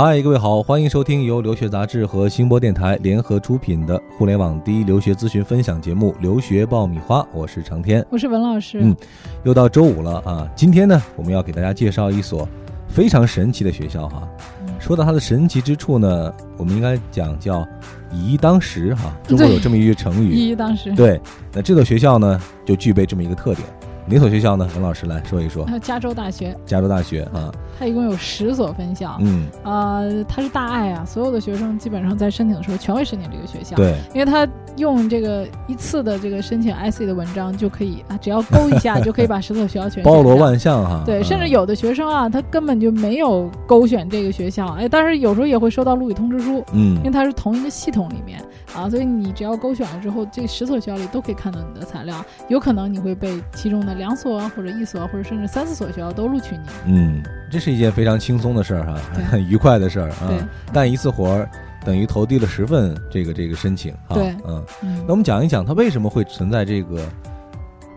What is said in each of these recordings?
嗨，各位好，欢迎收听由留学杂志和新播电台联合出品的互联网第一留学咨询分享节目《留学爆米花》，我是长天，我是文老师。嗯，又到周五了啊！今天呢，我们要给大家介绍一所非常神奇的学校哈。说到它的神奇之处呢，我们应该讲叫“以一当十”哈。中国有这么一句成语，“以一当十”。对，那这所学校呢，就具备这么一个特点。哪所学校呢？文老师来说一说。加州大学。加州大学啊，它一共有十所分校。嗯，呃，它是大爱啊，所有的学生基本上在申请的时候全会申请这个学校。对，因为它用这个一次的这个申请 IC 的文章就可以啊，只要勾一下就可以把十所学校全包罗万象哈。对，甚至有的学生啊，他根本就没有勾选这个学校，哎，但是有时候也会收到录取通知书。嗯，因为它是同一个系统里面啊，所以你只要勾选了之后，这十所学校里都可以看到你的材料，有可能你会被其中的两所或者。一所或者甚至三四所学校都录取你，嗯，这是一件非常轻松的事儿哈，很愉快的事儿啊。干一次活儿等于投递了十份这个这个申请哈。对，嗯，那我们讲一讲它为什么会存在这个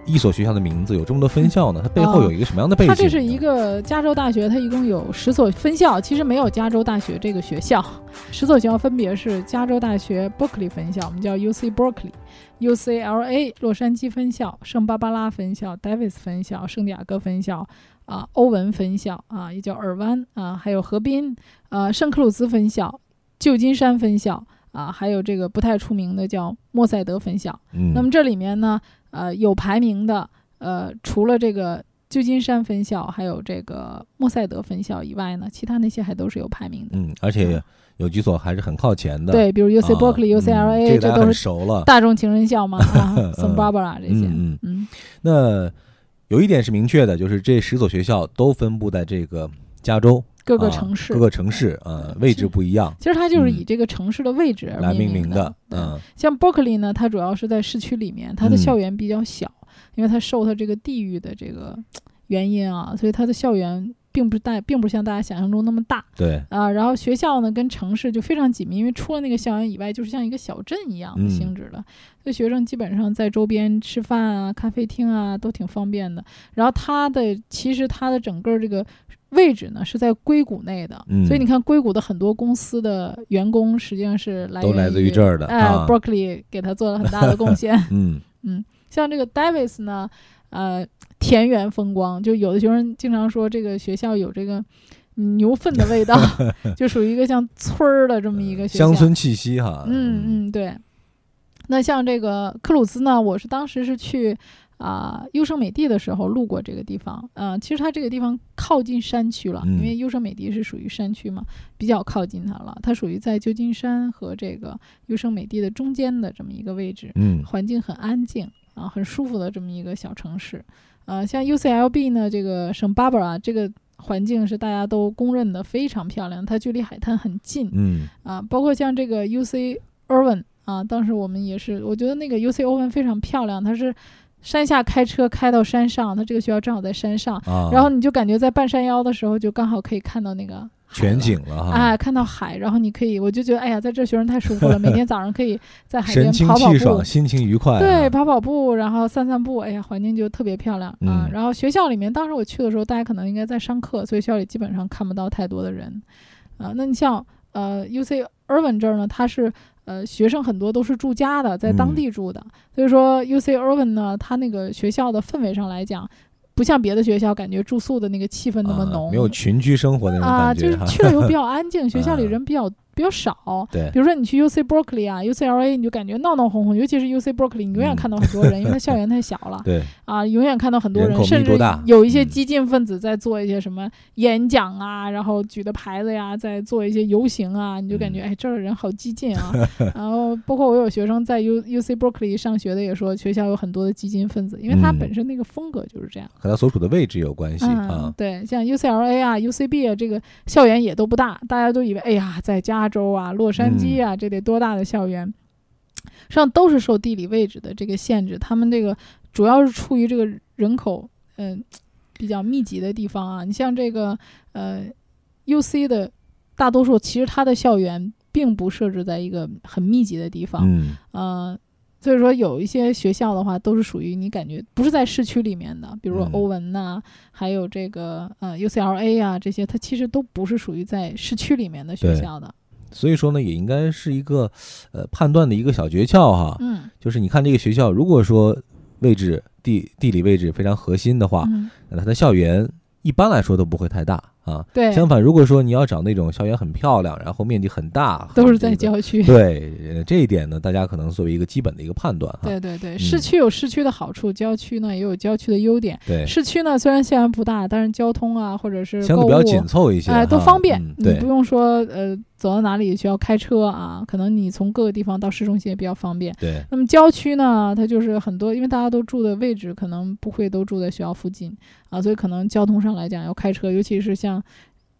一所学校的名字有这么多分校呢？它背后有一个什么样的背景？它这是一个加州大学，它一共有十所分校，其实没有加州大学这个学校。十所学校分别是加州大学 Berkeley 分校，我们叫 UC Berkeley。UCLA 洛杉矶分校、圣巴巴拉分校、Davis 分校、圣地亚哥分校啊、欧文分校啊，也叫尔湾啊，还有河滨啊、圣克鲁兹分校、旧金山分校啊，还有这个不太出名的叫莫塞德分校。嗯，那么这里面呢，呃，有排名的，呃，除了这个旧金山分校还有这个莫塞德分校以外呢，其他那些还都是有排名的。嗯，而且。有几所还是很靠前的，对，比如 U C Berkeley、U C L A，这都是熟了，大众情人校嘛，Santa Barbara 这些。嗯嗯。那有一点是明确的，就是这十所学校都分布在这个加州各个城市，各个城市呃，位置不一样。其实它就是以这个城市的位置来命名的。嗯，像 Berkeley 呢，它主要是在市区里面，它的校园比较小，因为它受它这个地域的这个 原因啊，所以它的校园。并不大，并不像大家想象中那么大。对啊，然后学校呢跟城市就非常紧密，因为除了那个校园以外，就是像一个小镇一样的性质的。所以学生基本上在周边吃饭啊、咖啡厅啊都挺方便的。然后它的其实它的整个这个位置呢是在硅谷内的，所以你看硅谷的很多公司的员工实际上是来都来自于这儿的。哎，Berkeley 给他做了很大的贡献。嗯 嗯，像这个 Davis 呢。呃，田园风光，就有的学生经常说这个学校有这个牛粪的味道，就属于一个像村儿的这么一个学校，乡村气息哈。嗯嗯，对。那像这个克鲁兹呢，我是当时是去啊优胜美地的时候路过这个地方。嗯，其实它这个地方靠近山区了，因为优胜美地是属于山区嘛，比较靠近它了。它属于在旧金山和这个优胜美地的中间的这么一个位置。嗯，环境很安静。啊，很舒服的这么一个小城市，呃，像 UCLB 呢，这个圣巴巴拉这个环境是大家都公认的非常漂亮，它距离海滩很近，嗯，啊，包括像这个 UC Irvine 啊，当时我们也是，我觉得那个 UC Irvine 非常漂亮，它是山下开车开到山上，它这个学校正好在山上，然后你就感觉在半山腰的时候，就刚好可以看到那个。全景了哈！哎，看到海，然后你可以，我就觉得，哎呀，在这学生太舒服了。每天早上可以在海边跑跑步，心情愉快。对，跑跑步，然后散散步，哎呀，环境就特别漂亮啊。然后学校里面，当时我去的时候，大家可能应该在上课，所以学校里基本上看不到太多的人啊。那你像呃，U C Irvine 这儿呢，它是呃学生很多都是住家的，在当地住的，所以说 U C Irvine 呢，它那个学校的氛围上来讲。不像别的学校，感觉住宿的那个气氛那么浓，没有群居生活那种感觉。啊，就是去了以后比较 安静，学校里人比较。比较少，对，比如说你去 U C Berkeley 啊，U C L A，你就感觉闹闹哄哄，尤其是 U C Berkeley，你永远看到很多人，因为它校园太小了，对，啊，永远看到很多人，甚至有一些激进分子在做一些什么演讲啊，然后举的牌子呀，在做一些游行啊，你就感觉哎，这儿的人好激进啊。然后包括我有学生在 U U C Berkeley 上学的也说，学校有很多的激进分子，因为它本身那个风格就是这样，和它所处的位置有关系啊。对，像 U C L A 啊，U C B 啊，这个校园也都不大，大家都以为哎呀，在加州啊，洛杉矶啊，这得多大的校园？实际上都是受地理位置的这个限制。他们这个主要是处于这个人口嗯比较密集的地方啊。你像这个呃 U C 的大多数，其实它的校园并不设置在一个很密集的地方。嗯，呃，所以说有一些学校的话，都是属于你感觉不是在市区里面的，比如说嗯欧文呐、还有这个呃 UCLA 啊这些，它其实都不是属于在市区里面的学校的。所以说呢，也应该是一个呃判断的一个小诀窍哈。嗯就是你看这个学校，如果说位置地地理位置非常核心的话，嗯，那它的校园一般来说都不会太大啊。对，相反，如果说你要找那种校园很漂亮，然后面积很大，都是在郊区。对呃这一点呢，大家可能作为一个基本的一个判断哈。对对对，嗯市区有市区的好处，郊区呢也有郊区的优点。对，市区呢虽然校园不大，但是交通啊或者是相对比较紧凑一些哈，哎，都方便，嗯对你不，用说呃走到哪里需要开车啊，可能你从各个地方到市中心也比较方便。对，那么郊区呢，它就是很多，因为大家都住的位置可能不会都住在学校附近啊，所以可能交通上来讲要开车，尤其是像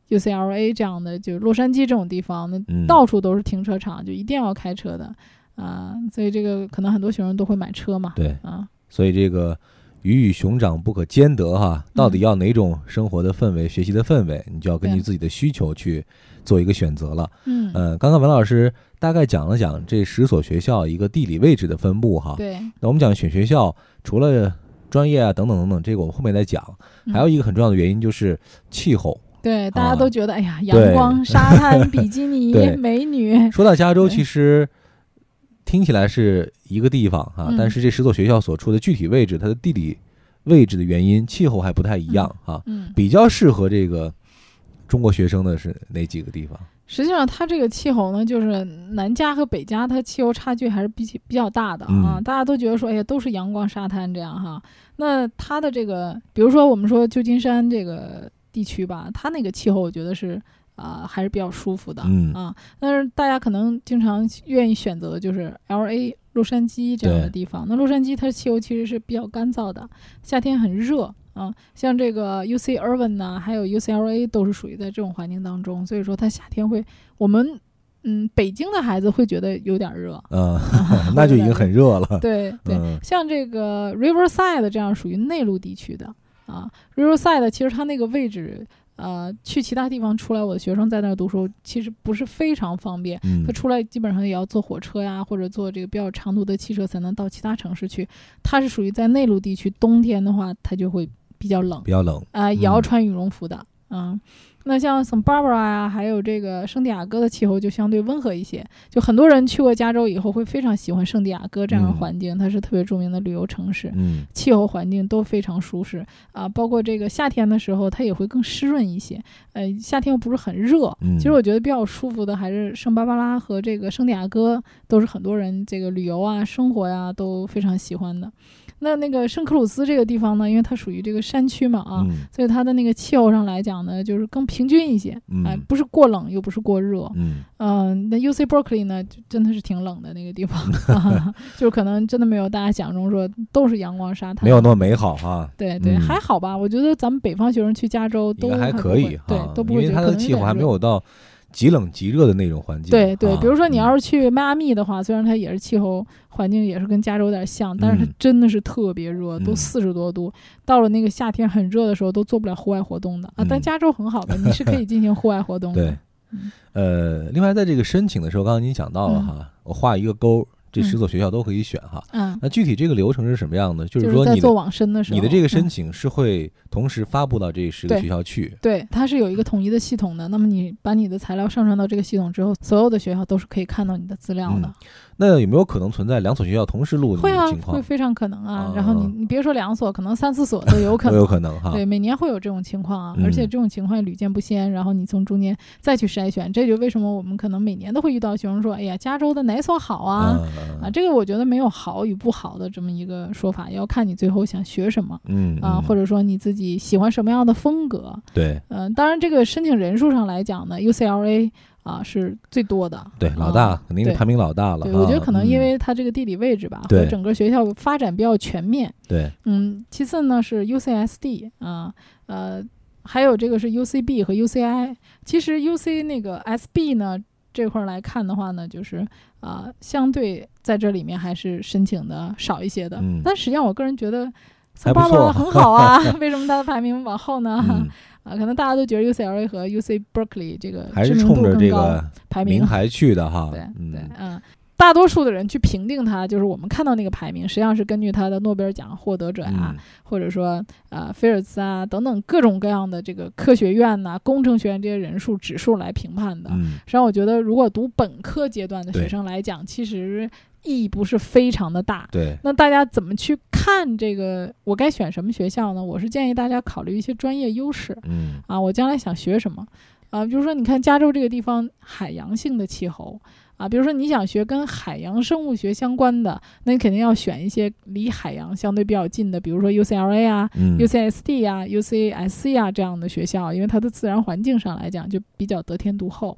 UCLA 这样的，就是洛杉矶这种地方，那嗯，到处都是停车场，就一定要开车的啊，所以这个可能很多学生都会买车嘛，对，啊，所以这个鱼与熊掌不可兼得哈，到底要哪种生活的氛围、学习的氛围，你就要根据自己的需求去做一个选择了。嗯，呃，刚刚文老师大概讲了讲这十所学校一个地理位置的分布哈。对，那我们讲选学校，除了专业啊等等等等，这个我们后面再讲。嗯。还有一个很重要的原因就是气候。对，大家啊。都觉得，哎呀，阳光、沙滩、比基尼、美女，说到加州，其实听起来是一个地方哈，嗯但是这十所学校所处的具体位置，它的地理位置的原因，气候还不太一样哈。嗯，比较适合这个中国学生的是哪几个地方？实际上它这个气候呢，就是南加和北加，它气候差距还是比起比较大的啊。嗯大家都觉得说，哎呀，都是阳光沙滩这样哈。那它的这个，比如说我们说旧金山这个地区吧，它那个气候，我觉得是啊、还是比较舒服的、嗯啊。但是大家可能经常愿意选择的就是 L A 洛杉矶这样的地方。那洛杉矶它的气候其实是比较干燥的，夏天很热啊。像这个 U C Irvine 呐，还有 U C L A 都是属于在这种环境当中，所以说它夏天会，我们嗯北京的孩子会觉得有点热。嗯，那就已经很热了。对对，嗯像这个 Riverside 这样属于内陆地区的啊，Riverside 其实它那个位置，呃，去其他地方出来，我的学生在那儿读书，其实不是非常方便。嗯他出来基本上也要坐火车呀，或者坐这个比较长途的汽车才能到其他城市去。他是属于在内陆地区，冬天的话他就会比较冷比较冷。啊、也要嗯穿羽绒服的。嗯，那像 Santa Barbara 呀，还有这个圣地亚哥的气候就相对温和一些。就很多人去过加州以后会非常喜欢圣地亚哥这样的嗯环境，它是特别著名的旅游城市。嗯气候环境都非常舒适啊，包括这个夏天的时候，它也会更湿润一些。呃，夏天又不是很热，嗯，其实我觉得比较舒服的还是圣巴巴拉和这个圣地亚哥，都是很多人这个旅游啊、生活呀、都非常喜欢的。那那个圣克鲁斯这个地方呢，因为它属于这个山区嘛啊，嗯所以它的那个气候上来讲呢，就是更平均一些，哎、嗯不是过冷又不是过热。嗯嗯，那 U C Berkeley 呢，就真的是挺冷的那个地方，啊、就是可能真的没有大家想象中说都是阳光沙滩，没有那么美好哈。对对，嗯还好吧。我觉得咱们北方学生去加州都还可以对哈，，都不因为它的会觉得可能气候还点热没有到极冷极热的那种环境。对对，啊比如说你要嗯是去迈阿密的话，虽然它也是气候环境也是跟加州有点像，但是它嗯真的是特别热，都嗯四十多度。到了那个夏天很热的时候，都做不了户外活动的啊。但嗯加州很好的，你是可以进行户外活动的。对嗯，呃，另外在这个申请的时候，刚刚您讲到了嗯哈，我画一个勾，这嗯十所学校都可以选哈。嗯，那具体这个流程是什么样的？就就是说你做网申的时候，你的这个申嗯请是会同时发布到这十个学校去。对，它是有一个统一的系统的。那么你把你的材料上传到这个系统之后，所有的学校都是可以看到你的资料的。嗯那有没有可能存在两所学校同时录你会啊的情，况会？非常可能啊。啊然后你你别说两所，可能三四所都有可都能。有可能哈。对，每年会有这种情况啊，嗯而且这种情况也屡见不鲜。然后你从中间再去筛选，这就为什么我们可能每年都会遇到学生说：“哎呀，加州的哪所好啊？”嗯啊，这个我觉得没有好与不好的这么一个说法，要看你最后想学什么嗯啊，嗯或者说你自己喜欢什么样的风格。对嗯、当然这个申请人数上来讲呢，UCLA 啊是最多的。对啊老大肯定是排名老大了对，哈。我觉得可能因嗯为它这个地理位置吧，和对整个学校发展比较全面。对嗯，其次呢是 UCSD 啊，呃，还有这个是 UCB 和 UCI。其实 UC 那个 SB 呢这块儿来看的话呢，就是啊、相对在这里面还是申请的少一些的。嗯但实际上我个人觉得。还不错很好啊，为什么它的排名往后呢？嗯，啊，可能大家都觉得 UCLA 和 UC Berkeley 这个还是冲着这个排名还去的哈。对嗯对，嗯，大多数的人去评定它，就是我们看到那个排名，实际上是根据他的诺贝尔奖获得者呀，嗯或者说呃菲尔兹啊等等各种各样的这个科学院呐、工程学院这些人数指数来评判的。嗯实际上，我觉得如果读本科阶段的学生来讲，其实意义不是非常的大。对，那大家怎么去看这个？我该选什么学校呢？我是建议大家考虑一些专业优势嗯啊，我将来想学什么啊？比如说，你看加州这个地方海洋性的气候啊，比如说你想学跟海洋生物学相关的，那你肯定要选一些离海洋相对比较近的，比如说 UCLA 啊、嗯 UCSD 啊、UCSC 啊这样的学校，因为它的自然环境上来讲就比较得天独厚。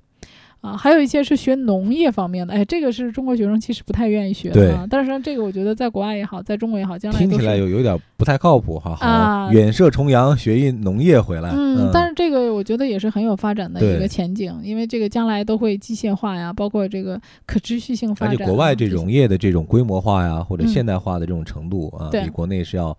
啊，还有一些是学农业方面的，哎，这个是中国学生其实不太愿意学的啊。但是这个我觉得在国外也好，在中国也好，将来听起来有有点不太靠谱哈，好啊远涉重洋学一农业回来，嗯，但是这个我觉得也是很有发展的一个前景，因为这个将来都会机械化呀，包括这个可持续性发展而。且国外这些农业的这种规模化呀，或者嗯现代化的这种程度啊，对比国内是要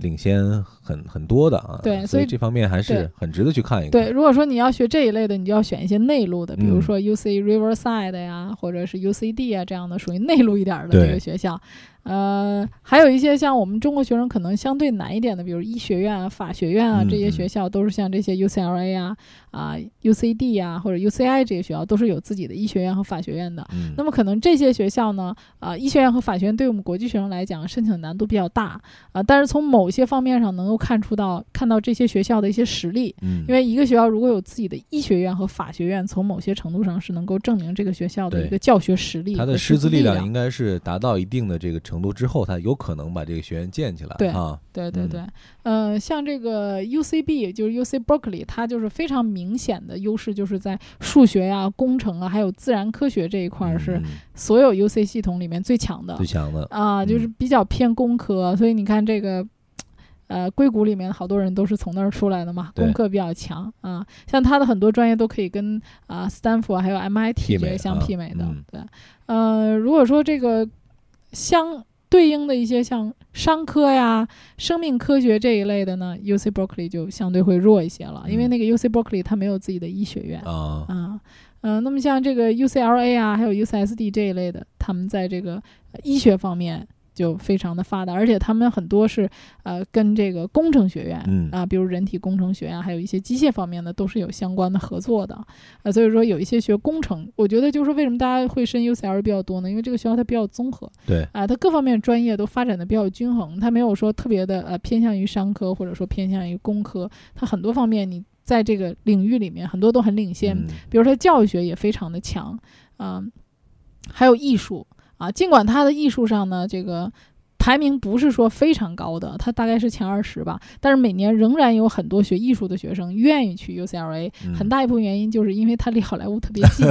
领先很很多的啊。对所以这方面还是很值得去看一看。对，如果说你要学这一类的，你就要选一些内陆的，比如嗯说 UC Riverside 呀，或者是 UCD 啊这样的属于内陆一点儿的对这个学校。呃，还有一些像我们中国学生可能相对难一点的，比如医学院啊、法学院啊嗯这些嗯学校，都是像这些 UCLA 啊、啊 UCD 啊或者 UCI 这些学校都是有自己的医学院和法学院的。嗯，那么可能这些学校呢，啊、医学院和法学院对我们国际学生来讲，申请难度比较大啊、但是从某些方面上能够看出到看到这些学校的一些实力。嗯，因为一个学校如果有自己的医学院和法学院，从某些程度上是能够证明这个学校的一个教学实力它的师资力量量应该是达到一定的这个程度之后，它有可能把这个学院建起来。对对对对，呃，像这个 UCB 就是 UC Berkeley，它就是非常明显的优势，就是在数学呀、工程啊，还有自然科学这一块儿是嗯所有 UC 系统里面最强的最强的。啊，就是嗯比较偏工科，所以你看这个。呃，硅谷里面好多人都是从那儿出来的嘛，功课比较强啊。像他的很多专业都可以跟啊、斯坦福还有 MIT 这些相啊媲美的。嗯对，呃，如果说这个相对应的一些像商科呀、生命科学这一类的呢，UC Berkeley 就相对会弱一些了，因为嗯那个 UC Berkeley 它没有自己的医学院啊，啊。嗯、那么像这个 UCLA 啊，还有 UCSD 这一类的，他们在这个呃医学方面就非常的发达，而且他们很多是呃跟这个工程学院、嗯啊，比如人体工程学啊，还有一些机械方面的都是有相关的合作的啊。所以说有一些学工程，我觉得就是为什么大家会申 UCL 比较多呢？因为这个学校它比较综合对，啊，它各方面专业都发展的比较均衡，它没有说特别的呃偏向于商科或者说偏向于工科，它很多方面你在这个领域里面很多都很领先。嗯比如说教育学也非常的强，啊、还有艺术啊，尽管它的艺术上呢，这个排名不是说非常高的，它大概是前二十吧，但是每年仍然有很多学艺术的学生愿意去 UCLA，、嗯很大一部分原因就是因为它离好莱坞特别近，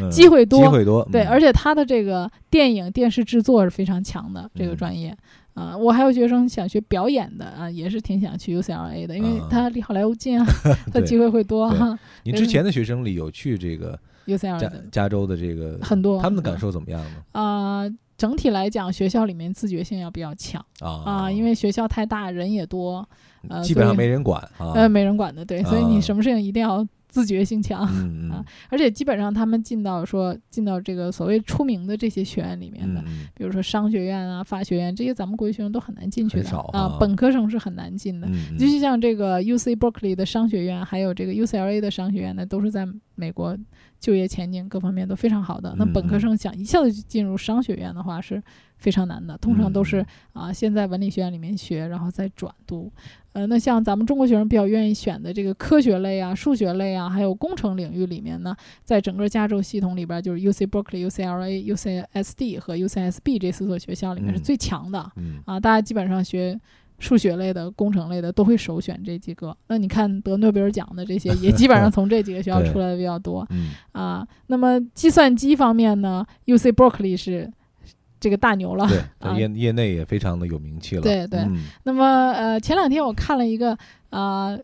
嗯 机会多机会多，对，嗯而且它的这个电影电视制作是非常强的这个嗯专业。啊、我还有学生想学表演的啊，也是挺想去 UCLA 的，因为啊它离好莱坞近啊，它对机会会多对哈。您之前的学生里有去这个 UCLA 加加州的这个很多，他们的感受怎么样呢？啊、整体来讲，学校里面自觉性要比较强啊啊、因为学校太大，人也多，呃基本上没人管啊，呃，没人管的，对，所以你啊什么事情一定要自觉性强。啊而且基本上他们进到说进到这个所谓出名的这些学院里面的，比如说商学院啊、法学院这些，咱们国际学生都很难进去的啊啊，本科生是很难进的。尤其像这个 UC Berkeley 的商学院，还有这个 UCLA 的商学院呢，都是在美国就业前景各方面都非常好的。那嗯本科生想一下子就进入商学院的话是非常难的，通常都是嗯啊先在文理学院里面学，然后再转读。呃，那像咱们中国学生比较愿意选的这个科学类啊、数学类啊，还有工程领域里面呢，在整个加州系统里边，就是 UC Berkeley、UCLA、UCSD 和 UCSB 这四所学校里面是嗯最强的。嗯啊，大家基本上学数学类的、工程类的都会首选这几个。那你看得诺贝尔奖的这些，也基本上从这几个学校 出来的比较多嗯啊。那么计算机方面呢，UC Berkeley 是这个大牛了。对，啊在业业内也非常的有名气了。对对嗯那么呃，前两天我看了一个啊。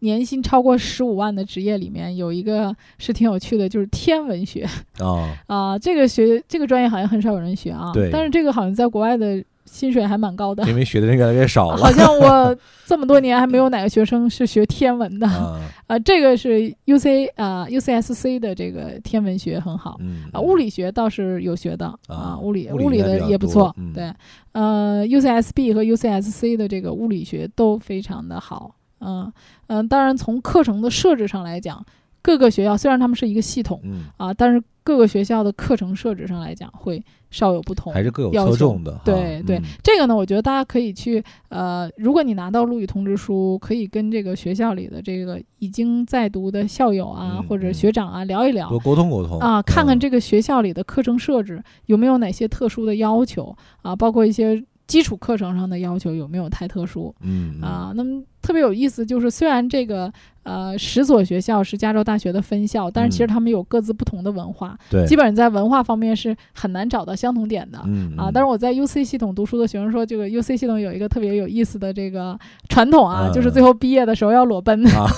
年薪超过十五万的职业里面有一个是挺有趣的，就是天文学啊，啊、这个学这个专业好像很少有人学啊，对但是这个好像在国外的薪水还蛮高的。因为学的人越来越少了。好像 我这么多年还没有哪个学生是学天文的啊，啊。这个是 U C 啊 U C S C 的这个天文学很好嗯啊，物理学倒是有学的啊啊，物理物理的也不错嗯。对，呃，U C S B 和 U C S C 的这个物理学都非常的好。嗯嗯，当然从课程的设置上来讲，各个学校虽然他们是一个系统嗯，啊，但是各个学校的课程设置上来讲会稍有不同。还是各有侧重的哈。对对嗯这个呢，我觉得大家可以去呃，如果你拿到录取通知书，可以跟这个学校里的这个已经在读的校友啊、嗯或者嗯学长啊聊一聊多沟通沟通啊，看看嗯这个学校里的课程设置有没有哪些特殊的要求啊，包括一些基础课程上的要求有没有太特殊嗯嗯啊。那么特别有意思就是，虽然这个呃十所学校是加州大学的分校，但是其实嗯他们有各自不同的文化，对，基本上在文化方面是很难找到相同点的。嗯啊，但是我在 UC 系统读书的学生说，这个 UC 系统有一个特别有意思的这个传统啊，嗯就是最后毕业的时候要裸奔，啊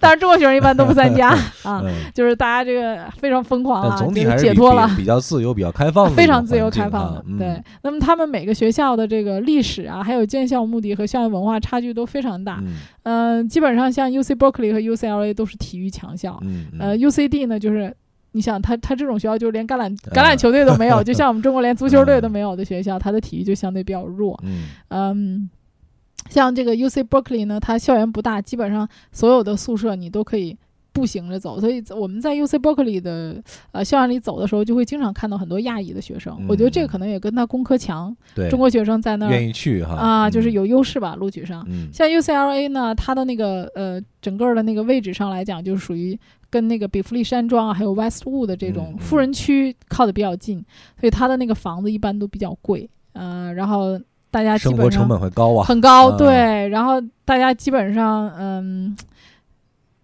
当然中国学生一般都不参加 啊，嗯 就是大家这个非常疯狂啊，但总体还是比比解脱了。比较自由、比较开放非常自由开放的，对。那么他们每个学校的这个历史啊，还有建校目的和校园文化差距都非常大。嗯嗯、基本上像 UC Berkeley 和 UCLA 都是体育强校，嗯嗯呃，UCD 呢就是。你想他他这种学校就是连橄榄橄啊榄球队都没有，就像我们中国连足球队都没有的学校，它的体育就相对比较弱。嗯嗯，像这个 UC Berkeley 呢，它校园不大，基本上所有的宿舍你都可以步行着走，所以我们在 UC Berkeley 的呃校园里走的时候，就会经常看到很多亚裔的学生。我觉得这个可能也跟他工科强，对。中国学生在那愿儿意去哈。啊，就是嗯有优势吧，录取上。嗯。像 UCLA 呢，它的那个呃整个的那个位置上来讲，就是属于跟那个比弗利山庄啊，还有 Westwood 的这种嗯嗯。富人区靠的比较近，所以它的那个房子一般都比较贵，呃，然后大家基生活成本上本会高啊，很高，啊对，然后大家基本上嗯，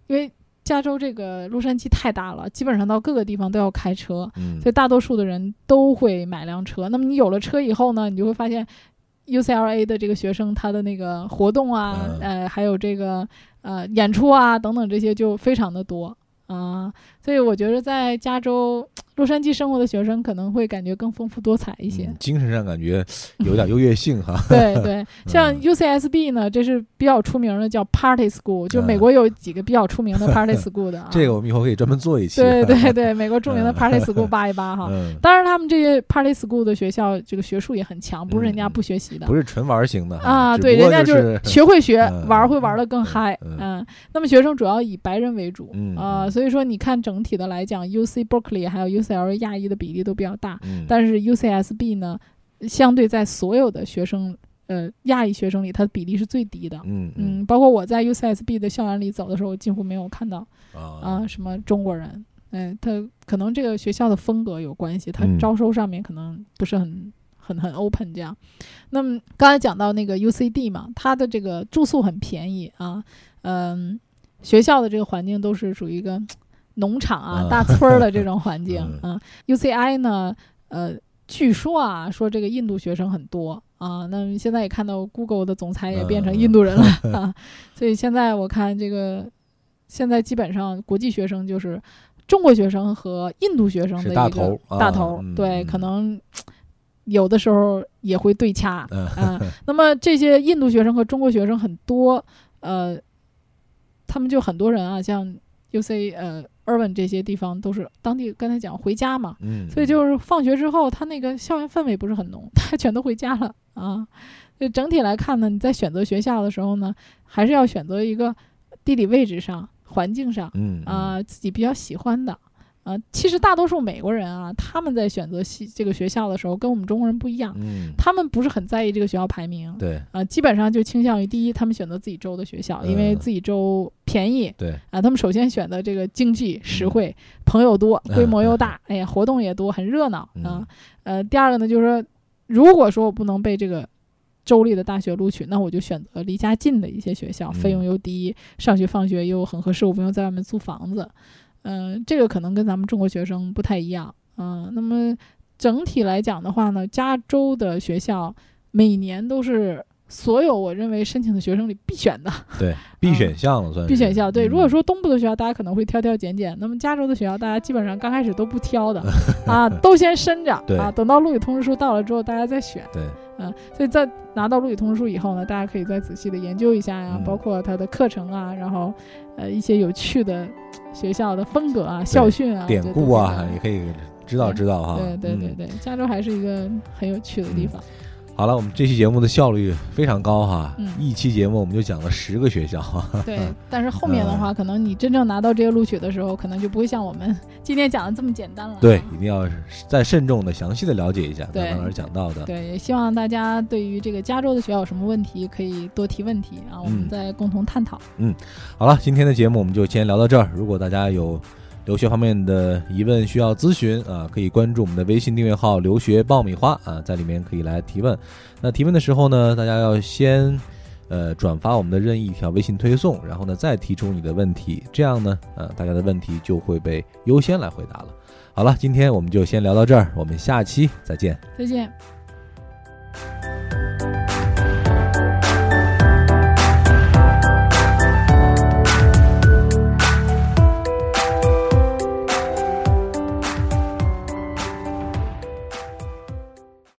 因为加州这个洛杉矶太大了，基本上到各个地方都要开车，嗯。所以大多数的人都会买辆车。那么你有了车以后呢，你就会发现 UCLA 的这个学生他的那个活动啊，嗯。呃，还有这个呃演出啊等等这些就非常的多。啊、所以我觉得在加州洛杉矶生活的学生可能会感觉更丰富多彩一些。嗯精神上感觉有点 优越性哈，对对，像嗯 UCSB 呢，这是比较出名的，叫 Party School，就嗯。美国有几个比较出名的 Party School 的啊。这个我们以后可以专门做一期，对对对，美国著名的嗯。Party School 扒一扒哈。嗯，当然，他们这些 Party School 的学校，这个学术也很强，不是人家不学习的。不是纯玩型的啊，对，人家就是学会学，嗯。玩会玩的更嗯嗨。嗯嗯，那么学生主要以白人为主，嗯啊，嗯。所以说你看整体的来讲，UC Berkeley 还有 UCLA 亚裔的比例都比较大，嗯，但是 UCSB 呢，相对在所有的学生，呃，亚裔学生里，它的比例是最低的。嗯嗯，包括我在 UCSB 的校园里走的时候，几乎没有看到啊啊什么中国人。哎，他可能这个学校的风格有关系，他嗯招收上面可能不是很很很 open 这样。那么刚才讲到那个 UCD 嘛，它的这个住宿很便宜啊，嗯，学校的这个环境都是属于一个农场啊、啊大村儿的这种环境 嗯啊。UCI 呢，呃，据说啊，说这个印度学生很多啊。那现在也看到 Google 的总裁也变成嗯印度人了 啊，所以现在我看这个现在基本上国际学生就是中国学生和印度学生的一个大头啊大头嗯对，嗯可能有的时候也会对掐 嗯啊。那么这些印度学生和中国学生很多，呃，他们就很多人啊，像 UC 呃这些地方都是当地刚才讲回家嘛，嗯，所以就是放学之后，他那个校园氛围不是很浓，大家全都回家了啊。所以整体来看呢，你在选择学校的时候呢，还是要选择一个地理位置上、环境上嗯啊、自己比较喜欢的。啊，其实大多数美国人啊，他们在选择系这个学校的时候，跟我们中国人不一样，嗯，他们不是很在意这个学校排名，对。啊，基本上就倾向于第一，他们选择自己州的学校，因为嗯。自己州便宜，对，啊，他们首先选择这个经济实惠，朋友多，规模又 大，哎呀，活动也多，很热闹啊。嗯。呃，第二个呢，就是说，如果说我不能被这个州立的大学录取，那我就选择离家近的一些学校，费用嗯又低，上学放学又很合适，我不用在外面租房子。嗯、这个可能跟咱们中国学生不太一样。嗯、那么整体来讲的话呢，加州的学校每年都是所有我认为申请的学生里必选的。对，必选项了算是必选项对，嗯如果说东部的学校，大家可能会挑挑拣拣，那么加州的学校，大家基本上刚开始都不挑的 啊，都先申着啊，等到录取通知书到了之后，大家再选。对，嗯，所以在拿到录取通知书以后呢，大家可以再仔细的研究一下呀，嗯包括它的课程啊，然后呃一些有趣的学校的风格啊、校训啊、典故啊也可以知道知道哈。对对对嗯对，加州还是一个很有趣的地方。好了，我们这期节目的效率非常高哈，嗯一期节目我们就讲了十个学校哈。对，但是后面的嗯话，可能你真正拿到这些录取的时候，可能就不会像我们今天讲的这么简单了。对，一定要再慎重的、详细的了解一下刚对刚老师讲到的。对，也希望大家对于这个加州的学校有什么问题，可以多提问题啊，我们嗯再共同探讨。嗯好了，今天的节目我们就先聊到这儿。如果大家有留学方面的疑问需要咨询啊，可以关注我们的微信订阅号“留学爆米花”啊，在里面可以来提问。那提问的时候呢，大家要先呃转发我们的任意一条微信推送，然后呢再提出你的问题，这样呢呃大家的问题就会被优先来回答了。好了，今天我们就先聊到这儿，我们下期再见。再见。